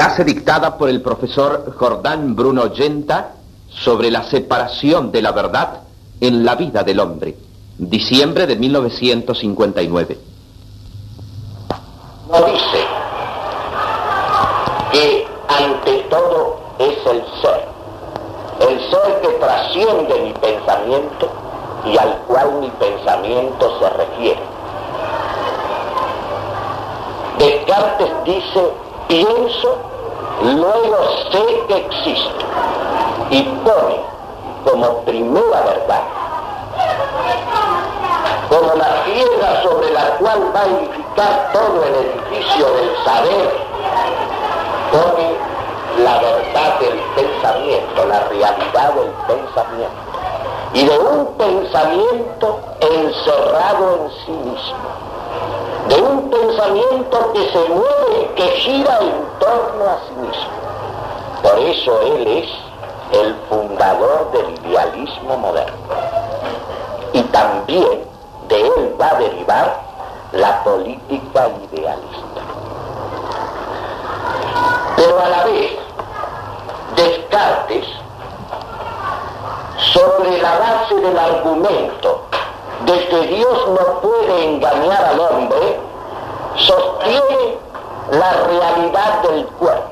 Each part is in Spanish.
Clase dictada por el profesor Jordán Bruno Yenta sobre la separación de la verdad en la vida del hombre. Diciembre de 1959. No dice que ante todo es el ser, el ser que trasciende mi pensamiento y al cual mi pensamiento se refiere. Descartes dice, pienso, luego sé que existo, y pone como primera verdad, como la piedra sobre la cual va a edificar todo el edificio del saber, pone la verdad del pensamiento, la realidad del pensamiento y de un pensamiento encerrado en sí mismo, de un pensamiento que se mueve, que gira en torno a sí mismo. Por eso él es el fundador del idealismo moderno. Y también de él va a derivar la política idealista. Pero a la vez, Descartes sobre la base del argumento de que Dios no puede engañar al hombre, sostiene la realidad del cuerpo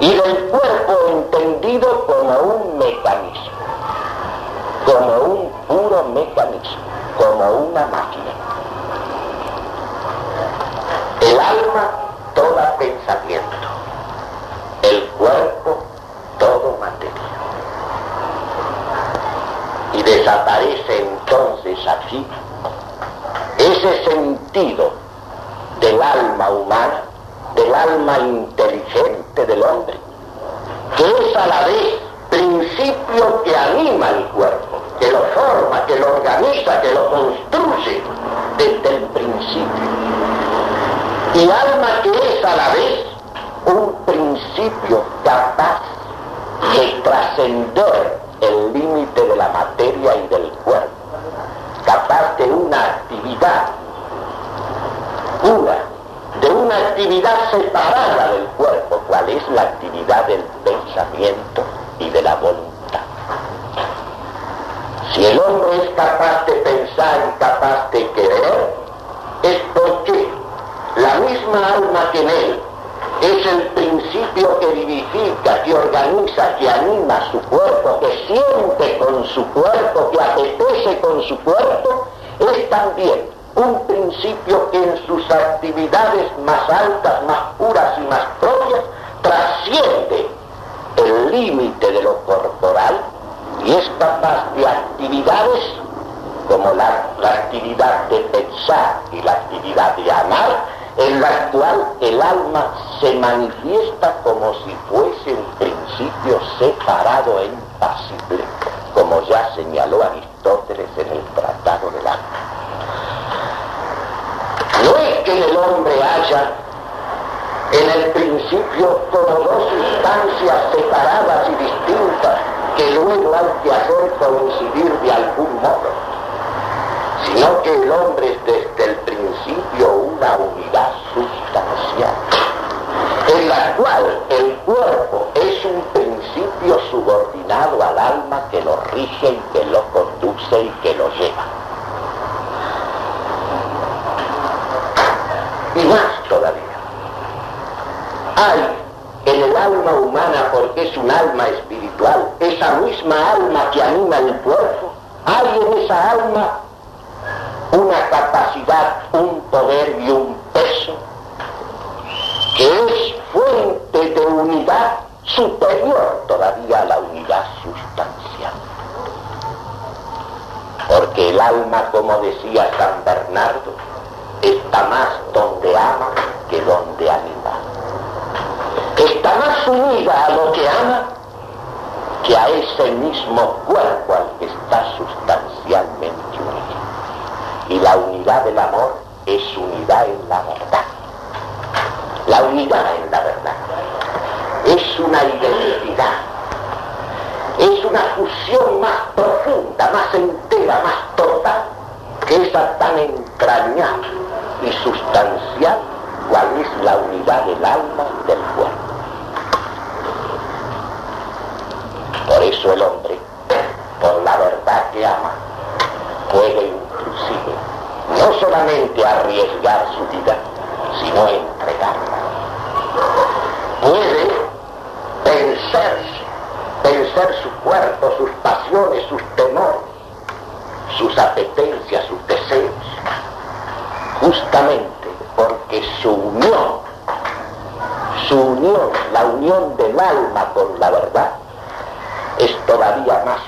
y del cuerpo entendido como un mecanismo, como un puro mecanismo, como una máquina. El alma, todo pensamiento, el cuerpo, todo materia. Y desaparece entonces aquí ese sentido del alma humana, del alma inteligente del hombre, que es a la vez principio que anima el cuerpo, que lo forma, que lo organiza, que lo construye desde el principio. Y alma que es a la vez un principio capaz de trascender el límite de la materia y del cuerpo, capaz de una actividad. Pura, de una actividad separada del cuerpo, cual es la actividad del pensamiento y de la voluntad. Si el hombre es capaz de pensar y capaz de querer, es porque la misma alma que en él es el principio que vivifica, que organiza, que anima su cuerpo, que siente con su cuerpo, que apetece con su cuerpo, es también un principio que en sus actividades más altas, más puras y más propias, trasciende el límite de lo corporal y es capaz de actividades como la, la actividad de pensar y la actividad de amar, en la cual el alma se manifiesta como si fuese un principio separado e impasible, como ya señaló Aristóteles en el Tratado del Alma. No es que el hombre haya en el principio como dos instancias separadas y distintas que luego hay que hacer coincidir de algún modo, sino que el hombre es desde el principio una unidad sustancial, en la cual el cuerpo es un principio subordinado al alma que lo rige y que lo conduce y que lo lleva. Y más todavía, hay en el alma humana, porque es un alma espiritual, esa misma alma que anima el cuerpo, hay en esa alma poder y un peso que es fuente de unidad superior todavía a la unidad sustancial. Porque el alma, como decía San Bernardo, está más donde ama que donde anima. Está más unida a lo que ama que a ese mismo cuerpo al que está sustancialmente unido. Y la unidad del amor es unidad en la verdad. La unidad en la verdad. Es una identidad. Es una fusión más profunda, más entera, más total, que esa tan entrañable y sustancial cual es la unidad del alma y del cuerpo. Por eso el hombre, por la verdad que ama, puede solamente arriesgar su vida, sino entregarla. Puede vencerse, vencer su cuerpo, sus pasiones, sus temores, sus apetencias, sus deseos, justamente porque su unión, su unión, la unión del alma con la verdad, es todavía más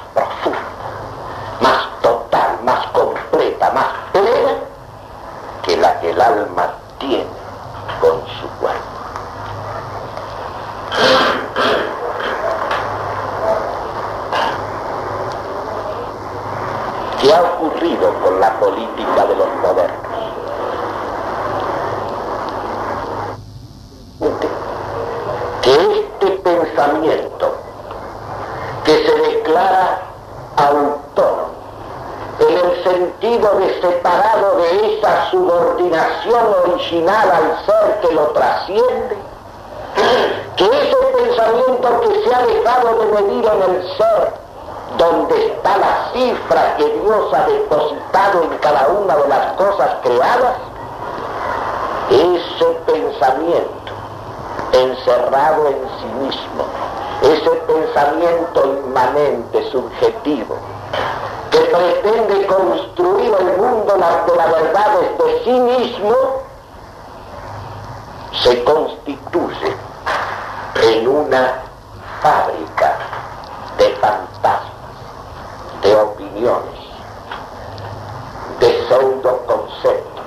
original al ser que lo trasciende, que ese pensamiento que se ha dejado de medir en el ser, donde está la cifra que Dios ha depositado en cada una de las cosas creadas, ese pensamiento encerrado en sí mismo, ese pensamiento inmanente, subjetivo, que pretende construir el mundo de la verdad desde sí mismo, se constituye en una fábrica de fantasmas, de opiniones, de pseudo-conceptos.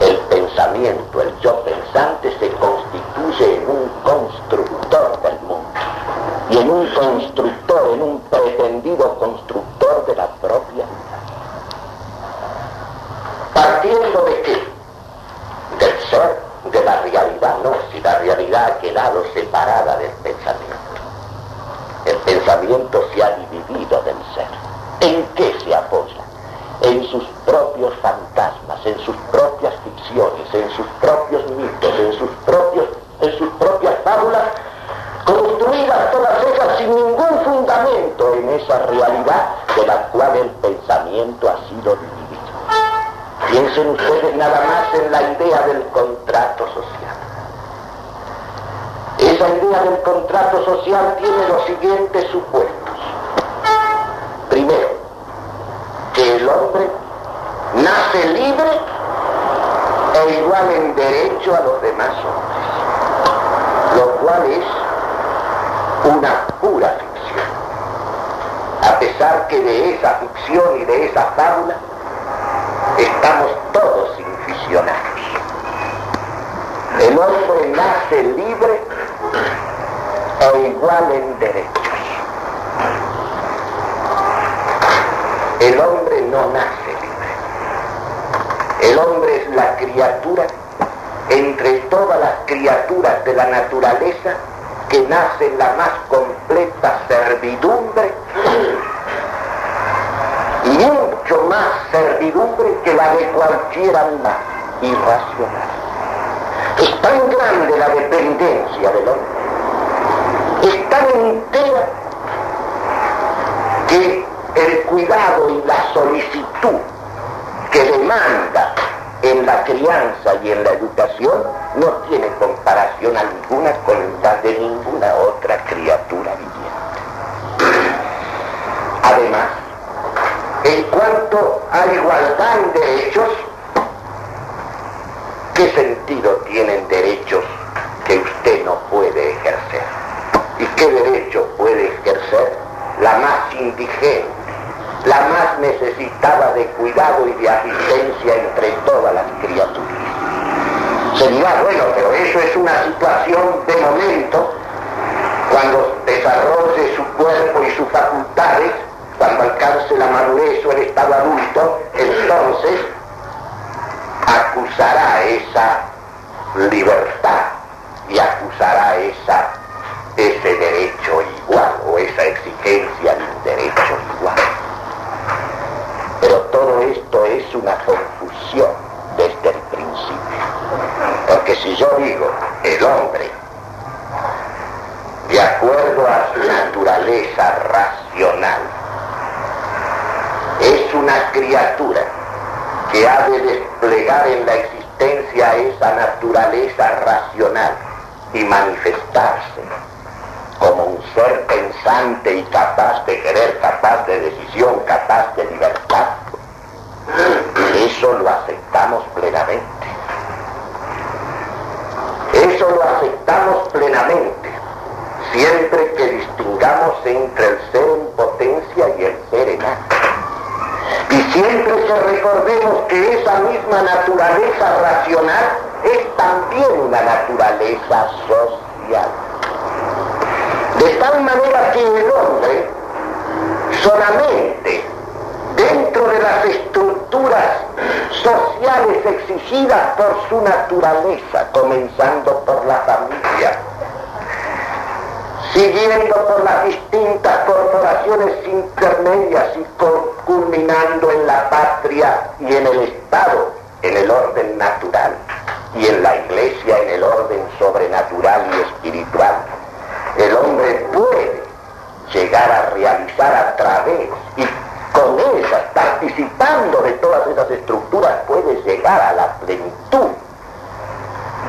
El pensamiento, el yo pensante se constituye en un constructor del mundo y en un constructor, en un pretendido constructor de la propia vida. Partiendo de qué? Del ser, de la realidad, no, si la realidad ha quedado separada del pensamiento. El pensamiento se ha dividido del ser. ¿En qué se apoya? En sus propios fantasmas, en sus propias ficciones, en sus propios mitos, en sus propios, en sus propias fábulas, construidas todas ellas sin ningún fundamento en esa realidad de la cual el pensamiento ha sido dividido. Piensen ustedes nada más en la idea del contrato social. Esa idea del contrato social tiene los siguientes supuestos. Primero, que el hombre nace libre e igual en derecho a los demás hombres, lo cual es una pura ficción. A pesar que de esa ficción y de esa fábula estamos todos inficionados. El hombre nace libre e igual en derechos. El hombre no nace libre. El hombre es la criatura entre todas las criaturas de la naturaleza que nace la más completa servidumbre y mucho más servidumbre que la de cualquier alma irracional. Es tan grande la dependencia del hombre, es tan entera que el cuidado y la solicitud que demanda en la crianza y en la educación no tiene comparación alguna con la de ninguna otra criatura viviente. Además, en cuanto a igualdad en derechos, ¿qué sentido tienen derechos que usted no puede ejercer? ¿Y qué derecho puede ejercer la más indigente, la más necesitada de cuidado y de asistencia entre todas las criaturas? Sería bueno, pero eso es una situación de momento, cuando desarrolle su cuerpo y sus facultades, cuando alcance la madurez o el estado adulto, entonces acusará esa libertad y acusará esa, ese derecho igual o esa exigencia de un derecho igual. Pero todo esto es una confusión desde el principio. Porque si yo digo el hombre, de acuerdo a su naturaleza racional, es una criatura que ha de desplegar en la existencia esa naturaleza racional y manifestarse como un ser pensante y capaz de querer, capaz de decisión, capaz de libertad. Eso lo aceptamos plenamente. Eso lo aceptamos plenamente, siempre que distingamos entre el ser en potencia y el ser en acto. Y siempre que recordemos que esa misma naturaleza racional es también una naturaleza social. De tal manera que el hombre solamente dentro de las estructuras sociales exigidas por su naturaleza, comenzando por la familia, siguiendo por las distintas corporaciones intermedias y culminando en la patria y en el Estado, en el orden natural, y en la iglesia en el orden sobrenatural y espiritual. El hombre puede llegar a realizar a través y con esas, participando de todas esas estructuras, puede llegar a la plenitud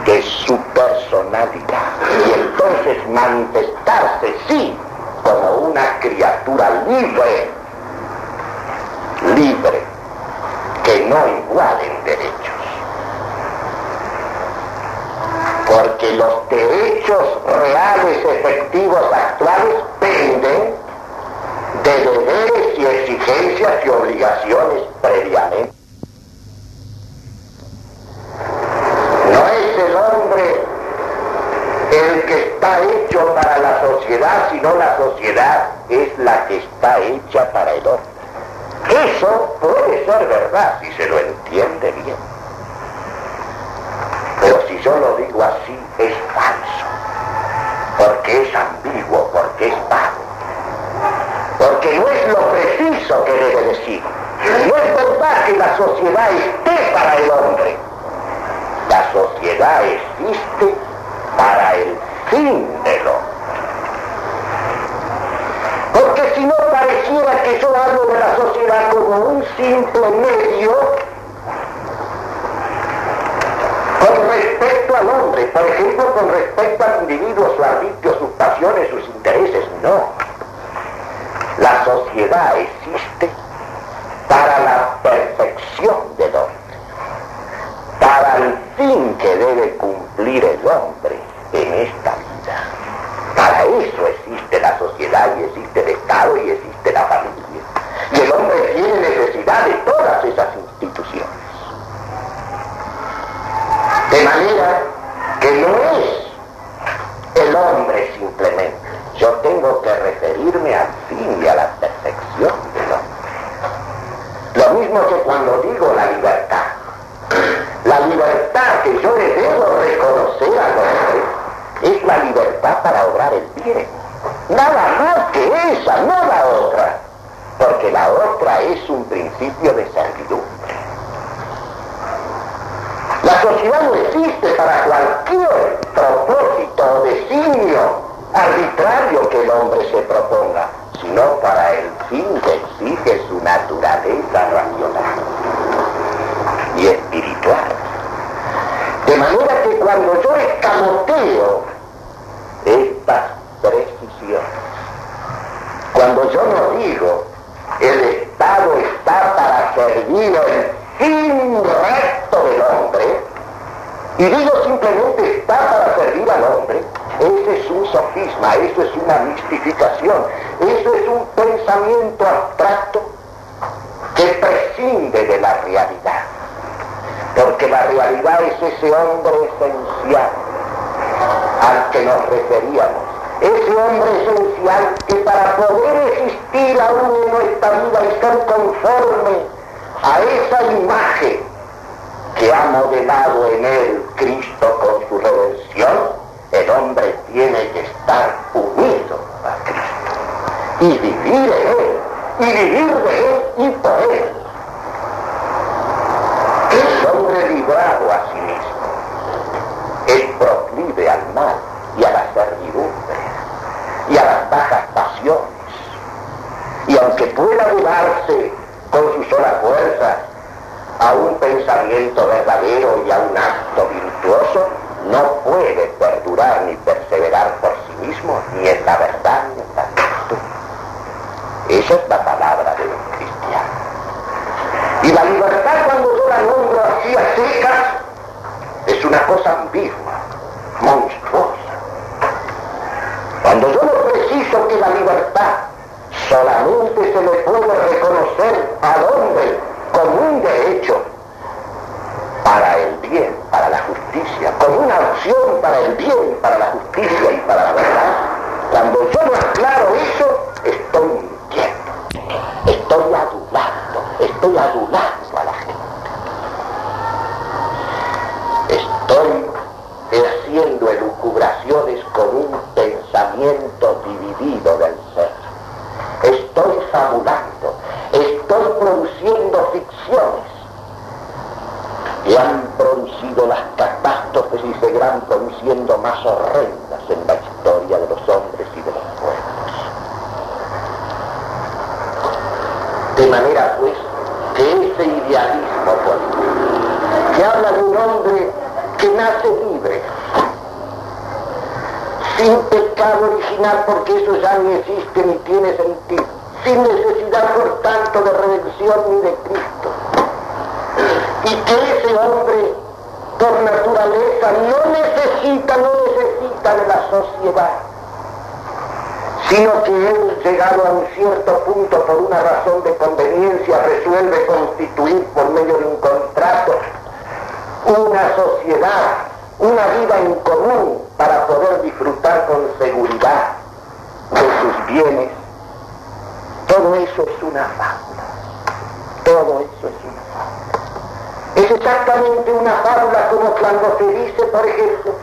de su personalidad y entonces manifestarse, sí, como una criatura libre, libre, que no igual en derechos. Porque los derechos reales, efectivos, actuales, penden de deberes y exigencias y obligaciones previamente. No es el hombre el que está hecho para la sociedad, sino la sociedad es la que está hecha para el hombre. Eso puede ser verdad si se lo entiende bien. Pero si yo lo digo así, es falso. Porque es ambiguo, porque es vago porque no es lo preciso que debe decir. No es verdad que la sociedad esté para el hombre. La sociedad existe para el fin del hombre. Porque si no pareciera que yo hablo de la sociedad como un simple medio con respecto al hombre, por ejemplo, con respecto al individuo, su arbitrio, sus pasiones, sus intereses, no. La sociedad existe para la perfección del hombre, para el fin que debe cumplir el hombre en esta vida. Para eso existe la sociedad y existe el Estado y existe la familia. Y el hombre tiene necesidad de todas esas instituciones. De manera que no es el hombre simplemente yo tengo que referirme al fin y a la perfección del hombre. Lo mismo que cuando digo la libertad. La libertad que yo le debo reconocer al hombre es la libertad para obrar el bien. Nada más que esa, no la otra. Porque la otra es un principio de servidumbre. La sociedad no existe para cualquier propósito o designio arbitrario que el hombre se proponga, sino para el fin que exige su naturaleza racional y espiritual. De manera que cuando yo escamoteo estas precisiones, digo el Estado está para servir el fin recto del hombre, y digo simplemente está para servir al hombre, ese es un sofisma, eso es una mistificación, eso es un pensamiento abstracto que prescinde de la realidad. Porque la realidad es ese hombre esencial al que nos referíamos. Ese hombre esencial que para poder existir aún en nuestra vida y ser conforme a esa imagen que ha modelado en él Cristo con su redención, el hombre tiene que estar unido a Cristo y vivir en Él, y vivir de Él y por Él. El hombre librado a y a las bajas pasiones. Y aunque pueda llevarse con su sola fuerza a un pensamiento verdadero y a un acto virtuoso, no puede perdurar ni perseverar por sí mismo ni en la verdad ni en la virtud. Eso es solamente se le puede reconocer al hombre como un derecho para el bien, para la justicia, como una opción para el bien, para la justicia y para la verdad, cuando yo no aclaro eso, estoy mintiendo, estoy adulando, estoy adulando a la gente. Estoy haciendo elucubraciones con un pensamiento dividido del ser. Estoy fabulando, estoy produciendo ficciones que han producido las catástrofes y seguirán produciendo más horrendas en la historia de los hombres y de los pueblos. De manera pues que ese idealismo político, que habla de un hombre que nace libre, sin pecado original porque eso ya ni existe ni tiene sentido, sin necesidad por tanto de redención ni de Cristo, y que ese hombre no necesita, no necesita de la sociedad, sino que él, llegado a un cierto punto por una razón de conveniencia, resuelve constituir por medio de un contrato una sociedad, una vida en común para poder disfrutar con seguridad de sus bienes. Todo eso es una fábula. Todo eso es. Exactamente una fábula como cuando se dice, por ejemplo,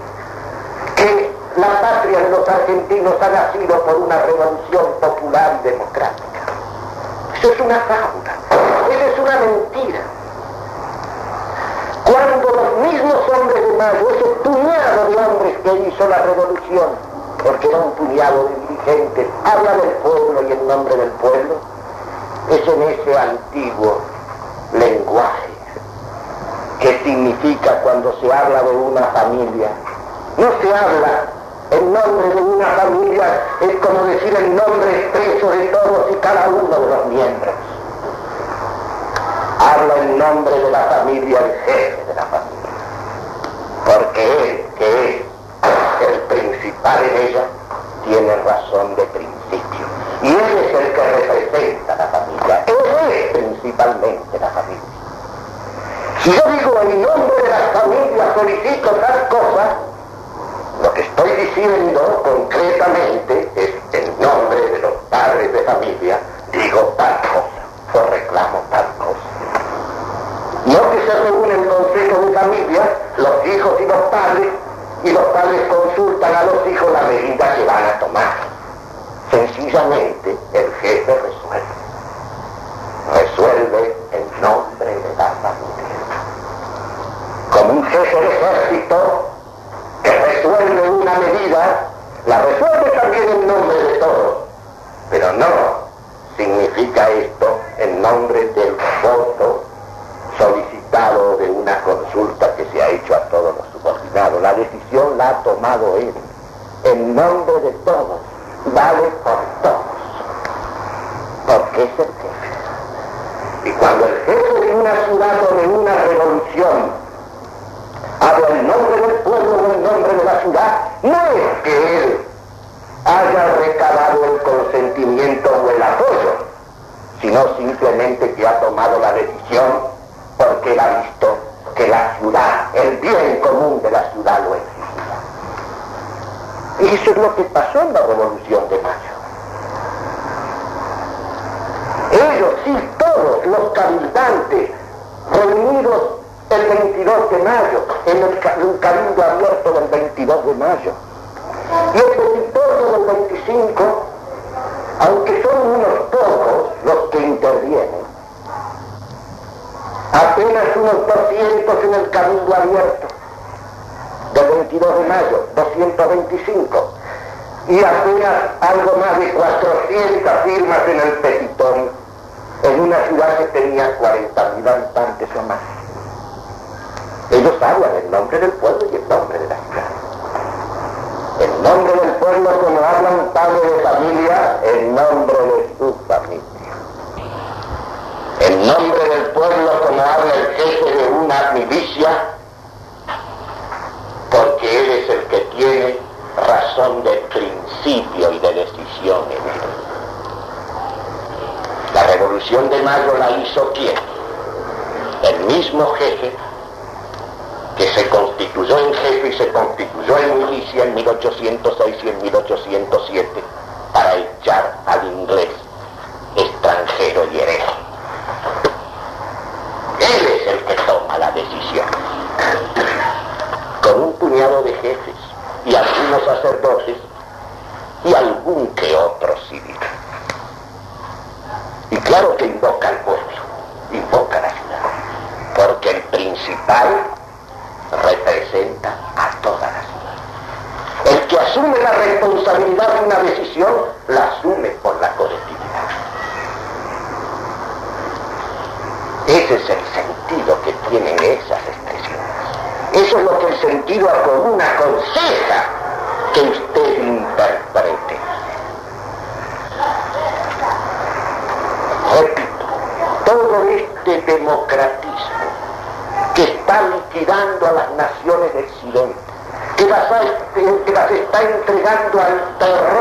que la patria de los argentinos ha nacido por una revolución popular y democrática. Eso es una fábula, eso es una mentira. Cuando los mismos hombres de Mayo, ese puñado de hombres que hizo la revolución, porque era un puñado de dirigentes, habla del pueblo y en nombre del pueblo, es en ese antiguo lenguaje que significa cuando se habla de una familia. No se habla en nombre de una familia, es como decir el nombre expreso de todos y cada uno de los miembros. Habla en nombre de la familia, el jefe de la familia. Porque él, que es el principal en ella, tiene razón de principio. Y él es el que representa la familia. Él es principalmente la familia. Si yo digo en nombre de la familia solicito tal cosa, lo que estoy diciendo concretamente es en nombre de los padres de familia, digo tal cosa, o reclamo tal cosa. No que se reúne el consejo de familia, los hijos y los padres, y los padres consultan a los hijos la medida que van a tomar. Sencillamente el jefe resuelve. Resuelve en nombre de la familia. Jefe de ejército que resuelve una medida, la resuelve también en nombre de todos. Pero no significa esto en nombre del voto solicitado de una consulta que se ha hecho a todos los subordinados. La decisión la ha tomado él, en nombre de todos, vale por todos, porque es el jefe. Y cuando el jefe de una sino simplemente que ha tomado la decisión porque él ha visto que la ciudad, el bien común de la ciudad lo exigía. Y eso es lo que pasó en la Revolución de Mayo. Ellos, sí, todos los cabildantes reunidos el 22 de mayo, en el, cabildo abierto del 22 de mayo, y el petitorio del 25, aunque son unos pocos los que intervienen, apenas unos 200 en el cabildo abierto del 22 de mayo, 225, y apenas algo más de 400 firmas en el petitorio, en una ciudad que tenía 40.000 habitantes o más. Ellos hablan en nombre del pueblo y en nombre de la ciudad. En nombre del pueblo como habla un padre de familia, en nombre de su familia. En nombre del pueblo como habla el jefe de una milicia, son de principio y de decisión en él. La revolución de mayo la hizo quién? El mismo jefe que se constituyó en jefe y se constituyó en milicia en 1806 y en 1807 para echar al inglés extranjero y hereje. Él es el que toma la decisión. De jefes y algunos sacerdotes y algún que otro civil. Y claro que invoca al pueblo, invoca a la ciudad, porque el principal representa a toda la ciudad. El que asume la responsabilidad de una decisión, la asume por la colectividad. Ese es el sentido que tienen esas. Eso es lo que el sentido común aconseja que usted interprete. Repito, todo este democratismo que está liquidando a las naciones del occidente, que las, que las está entregando al terror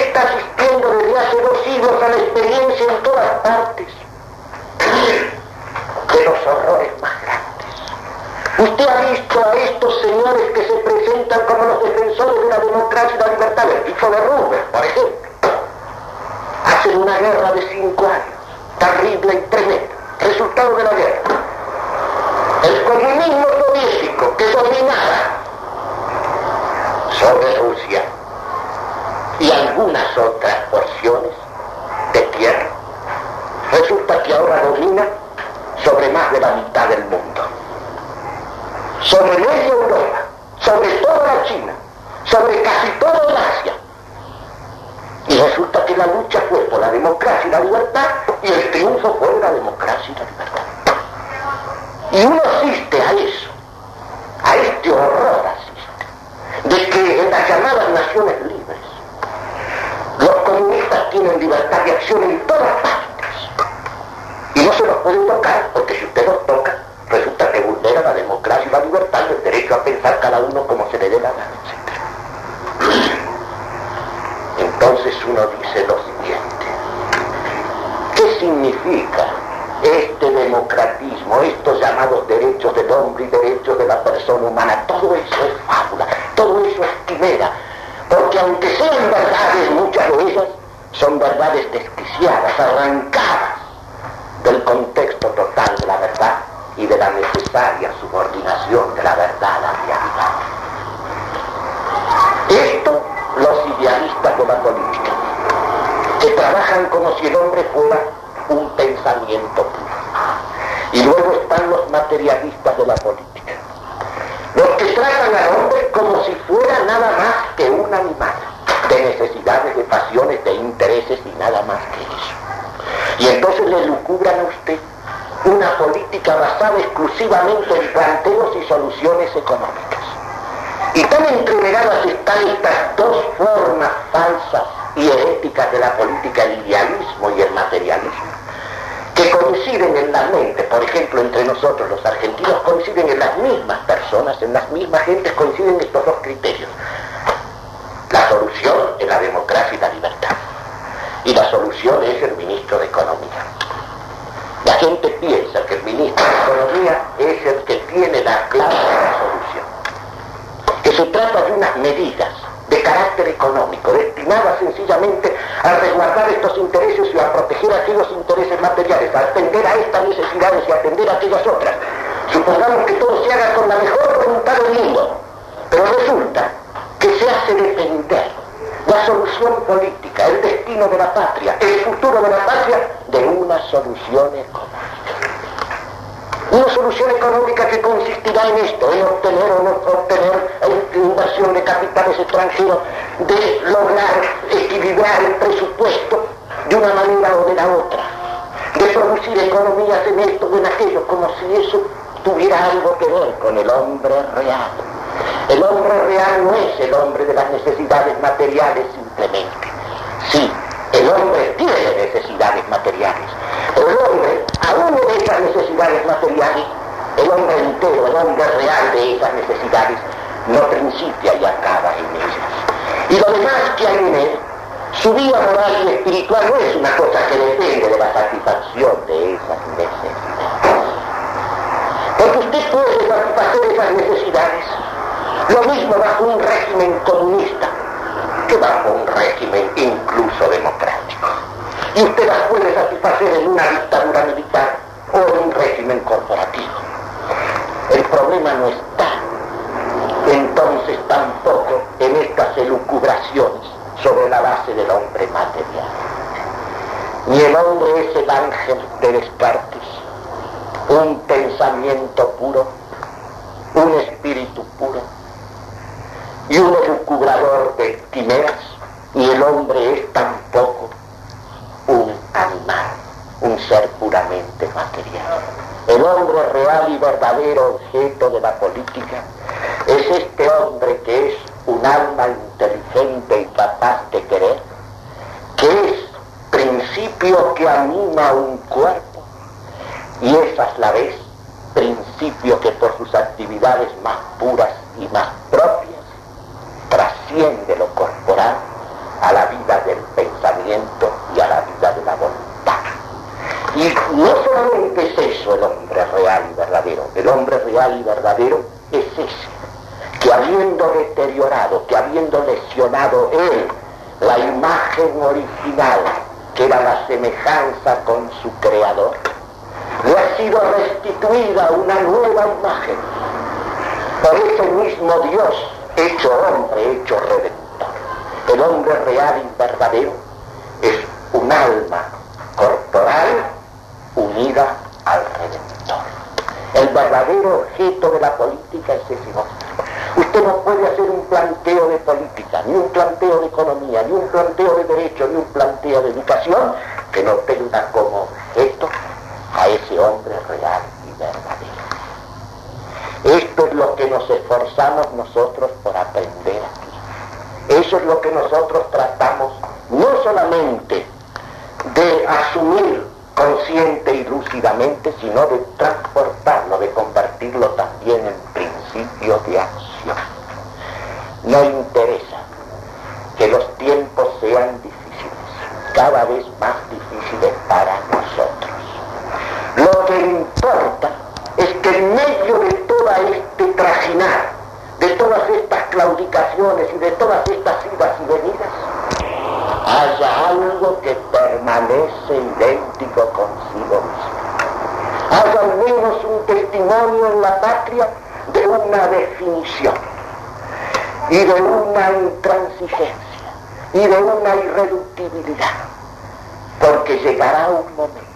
está asistiendo desde hace dos siglos a la experiencia en todas partes de los horrores más grandes. Usted ha visto a estos señores que se presentan como los defensores de la democracia y la libertad, el hijo de Rubén, por ejemplo. Hacen una guerra de cinco años, terrible y tremenda, resultado de la guerra el comunismo soviético que dominaba sobre Rusia y algunas otras porciones de tierra, resulta que ahora domina sobre más de la mitad del mundo, sobre media Europa, sobre toda la China, sobre casi toda el Asia. Y resulta que la lucha fue por la democracia y la libertad y el triunfo fue la democracia y la libertad. Y uno asiste a eso, a este horror asiste, de que en las llamadas naciones libres, tienen libertad de acción en todas partes. Y no se los puede tocar, porque si usted los toca, resulta que vulnera la democracia y la libertad y el derecho a pensar cada uno como se le dé la gana, etc. Entonces uno dice lo siguiente, ¿qué significa este democratismo, estos llamados derechos del hombre y derechos de la persona humana, todo eso es fábula, todo eso es quimera, porque aunque sean verdades, muchas de ellas son verdades desquiciadas, arrancadas del contexto total de la verdad y de la necesaria subordinación de la verdad a la realidad. Esto los idealistas de la política, que trabajan como si el hombre fuera un pensamiento puro. Y luego están los materialistas de la política, los que tratan al hombre como si fuera nada más que un animal, de necesidades, de pasiones, de intereses y nada más que eso. Y entonces le lucubran a usted una política basada exclusivamente en planteos y soluciones económicas. Y tan entregadas están estas dos formas falsas y heréticas de la política, el idealismo y el materialismo, que coinciden en la mente, por ejemplo, entre nosotros los argentinos coinciden en las mismas personas, en las mismas gentes coinciden estos dos criterios. La solución es la democracia y la libertad. solución es el ministro de Economía. La gente piensa que el ministro de Economía es el que tiene la clave de la solución. Que se trata de unas medidas de carácter económico, destinadas sencillamente a resguardar estos intereses y a proteger aquellos intereses materiales, a atender a estas necesidades y a atender a aquellas otras. Supongamos que todo se haga con la mejor voluntad del mundo, pero resulta hace depender la solución política, el destino de la patria, el futuro de la patria, de una solución económica. Una solución económica que consistirá en esto, en obtener o no obtener inversión de capitales extranjeros, de lograr equilibrar el presupuesto de una manera o de la otra, de producir economías en esto o en aquello, como si eso tuviera algo que ver con el hombre real. El hombre real no es el hombre de las necesidades materiales simplemente. Sí, el hombre tiene necesidades materiales, pero el hombre, aún de esas necesidades materiales, el hombre entero, el hombre real de esas necesidades, no principia y acaba en ellas. Y lo demás que hay en él, su vida moral y espiritual no es una cosa que depende de la satisfacción de esas necesidades. Porque usted puede satisfacer esas necesidades, lo mismo bajo un régimen comunista que bajo un régimen incluso democrático. Y usted las puede satisfacer en una dictadura militar o en un régimen corporativo. El problema no está entonces tampoco en estas elucubraciones sobre la base del hombre material. Ni el hombre es el ángel de Descartes, un pensamiento puro, un espíritu puro y un elucubrador de quimeras, ni el hombre es tampoco un animal, un ser puramente material. El hombre real y verdadero objeto de la política es este hombre que es un alma inteligente y capaz de querer, que es principio que anima un cuerpo y es a la vez principio que por sus actividades más puras y más propias trasciende lo corporal a la vida del pensamiento y a la vida de la voluntad. Y no solamente es eso el hombre real y verdadero, el hombre real y verdadero es ese que habiendo deteriorado, que habiendo lesionado él la imagen original, que era la semejanza con su creador, le ha sido restituida una nueva imagen por ese mismo Dios hecho hombre, hecho redentor. El hombre real y verdadero es un alma corporal unida al redentor. El verdadero objeto de la política es ese hombre. Usted no puede hacer un planteo de política, ni un planteo de economía, ni un planteo de derecho, ni un planteo de educación que no tenga como objeto a ese hombre real y verdadero. Esto es lo que nos esforzamos nosotros por aprender aquí. Eso es lo que nosotros tratamos no solamente de asumir consciente y lúcidamente, sino de transportarlo, de convertirlo también en principio de acción. No interesa que los tiempos sean difíciles, cada vez más difíciles para nosotros. Lo que importa es que en medio de toda este trajinar, de todas estas claudicaciones y de todas estas idas y venidas, haya algo que permanece idéntico consigo mismo. Haya al menos un testimonio en la patria de una definición y de una intransigencia y de una irreductibilidad. Porque llegará un momento,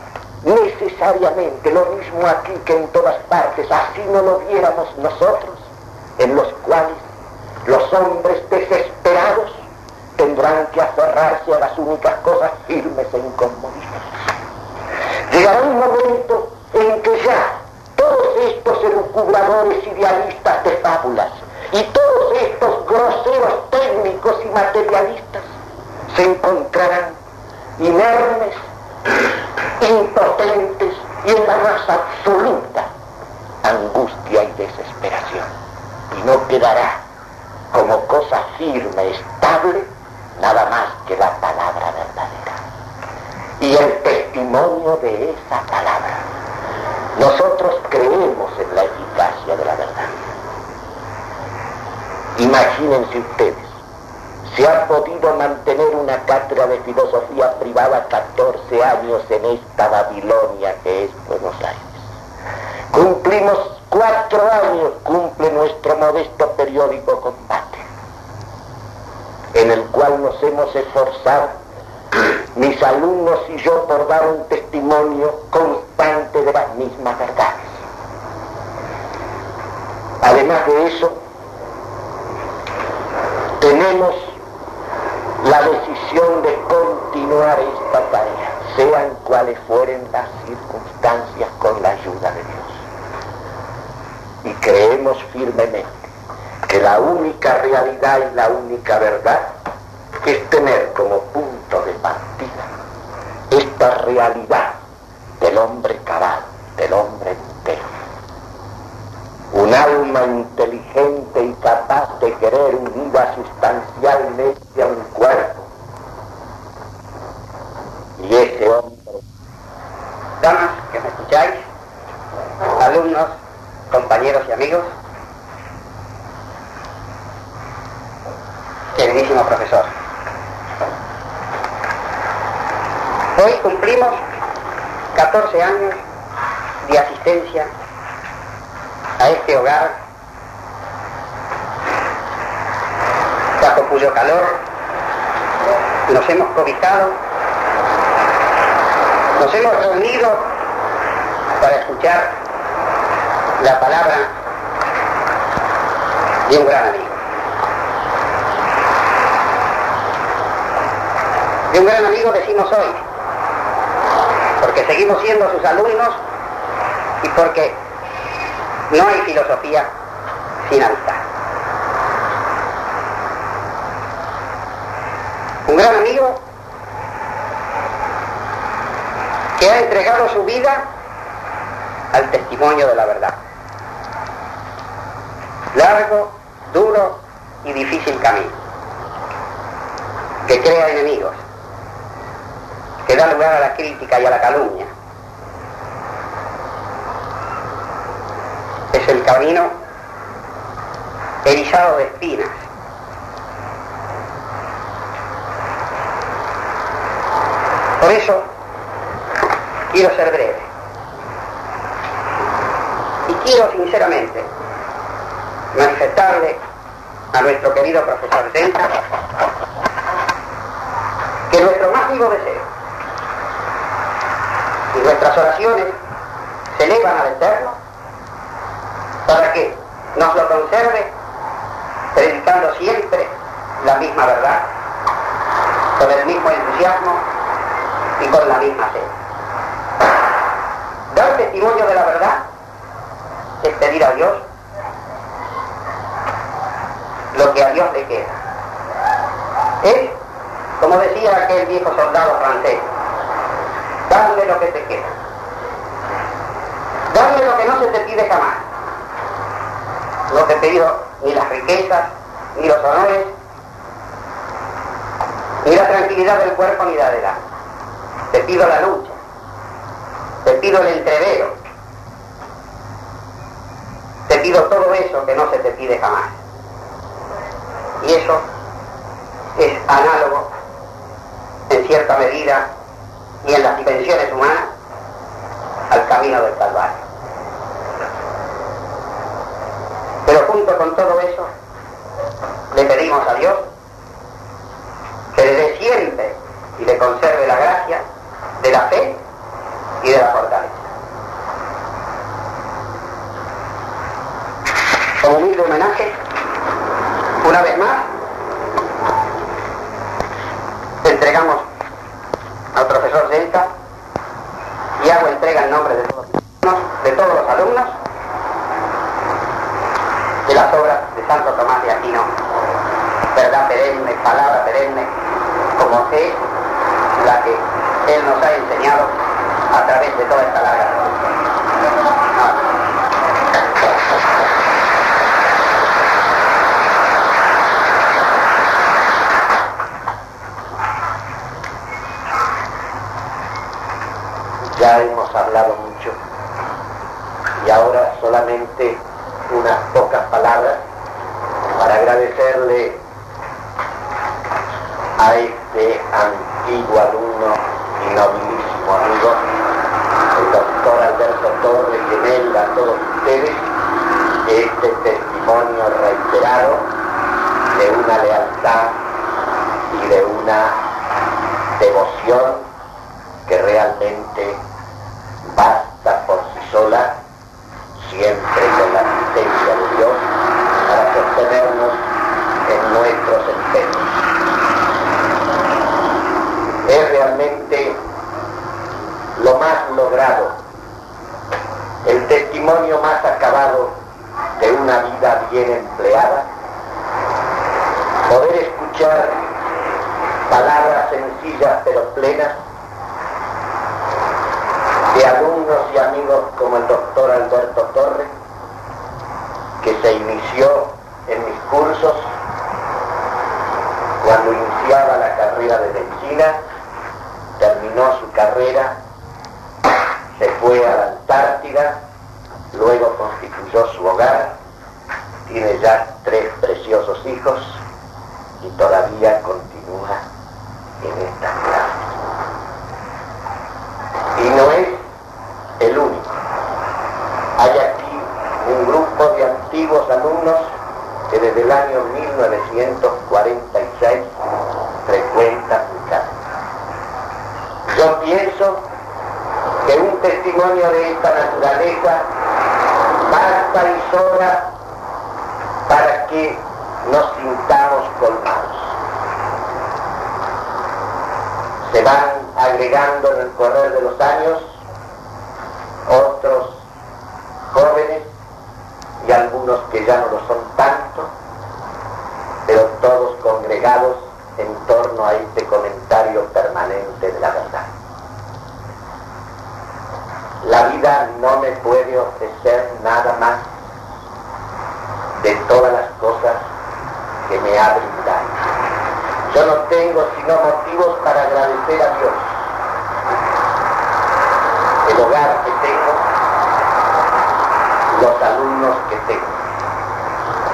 necesariamente, lo mismo aquí que en todas partes, así no lo viéramos nosotros, en los cuales los hombres desesperados tendrán que aferrarse a las únicas cosas firmes e inconmovibles. Llegará un momento en que ya todos estos elucubradores idealistas de fábulas y todos estos groseros técnicos y materialistas se encontrarán inermes, impotentes y en la más absoluta angustia y desesperación. Y no quedará como cosa firme, estable, nada más que la palabra verdadera. y el testimonio de esa palabra. Nosotros creemos en la eficacia de la verdad. Imagínense ustedes, se ha podido mantener una cátedra de filosofía privada 14 años en esta Babilonia que es Buenos Aires. Cumplimos cuatro años, cumple nuestro modesto periódico Combate, en el cual nos hemos esforzado, mis alumnos y yo, por dar un testimonio constante de las mismas verdades. Además de eso, tenemos la decisión de continuar esta tarea, sean cuales fueren las circunstancias con la ayuda de Dios. Y creemos firmemente que la única realidad y la única verdad es tener como punto de partida esta realidad del hombre cabal, del hombre entero un alma inteligente y capaz de querer unida sustancialmente a un cuerpo. Y ese hombre, damas que me escucháis, alumnos, compañeros y amigos, queridísimo profesor. Hoy cumplimos 14 años de asistencia a este hogar, bajo cuyo calor nos hemos cobijado, nos hemos reunido para escuchar la palabra de un gran amigo. De un gran amigo decimos hoy, porque seguimos siendo sus alumnos y porque no hay filosofía sin amistad. Un gran amigo que ha entregado su vida al testimonio de la verdad. Largo, duro y difícil camino, que crea enemigos, que da lugar a la crítica y a la calumnia, es el camino erizado de espinas. Por eso quiero ser breve. Y quiero sinceramente manifestarle a nuestro querido profesor Zenta que nuestro más vivo deseo y nuestras oraciones se elevan al Eterno para que nos lo conserve predicando siempre la misma verdad, con el mismo entusiasmo y con la misma fe. Dar testimonio de la verdad es pedir a Dios lo que a Dios le queda. Es, como decía aquel viejo soldado francés, dame lo que te queda. Dame lo que no se te pide jamás no te he pedido ni las riquezas, ni los honores, ni la tranquilidad del cuerpo ni la de la Te pido la lucha, te pido el entrevero, te pido todo eso que no se te pide jamás. Y eso es análogo, en cierta medida, y en las dimensiones humanas, al camino del Calvario. Pero junto con todo eso, le pedimos a Dios que le dé siempre y le conserve la gracia de la fe y de la fortaleza. Como humilde homenaje, una vez más, entregamos al profesor Delta y hago entrega en nombre de todos, de todos los alumnos de las obras de Santo Tomás de Aquino, verdad perenne, como es la que Él nos ha enseñado a través de toda esta larga a este antiguo alumno y nobilísimo amigo, el doctor Alberto Torres y en él a ustedes este testimonio reiterado de una lealtad y de una devoción que realmente basta por sí sola, siempre con la asistencia de Dios, para sostenernos en nuestros empeños. Es realmente lo más logrado, el testimonio más acabado de una vida bien empleada, poder escuchar palabras sencillas pero plenas de alumnos y amigos como el doctor Alberto Torres, que se inició en mis cursos cuando iniciaba la carrera de medicina, terminó su carrera, se fue a la Antártida, luego constituyó su hogar, tiene ya tres preciosos hijos y todavía continúa en esta clase. Y no es el único. Hay aquí un grupo de antiguos alumnos que desde el año 1946 frecuentan mi casa. Yo pienso que un testimonio de esta naturaleza basta y sobra para que nos sintamos colmados. Se van agregando en el correr de los años otros jóvenes y algunos que ya no lo son tanto, pero todos congregados en torno a este comentario permanente de la verdad. La vida no me puede ofrecer nada más de todas las cosas que me ha brindado. Yo no tengo sino motivos para agradecer a Dios. El hogar que tengo, los alumnos que tengo,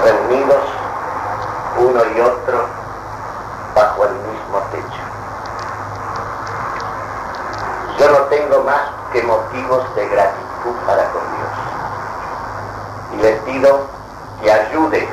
reunidos uno y otro bajo el mismo techo. Yo no tengo más que motivos de gratitud para con Dios. Y le pido que ayude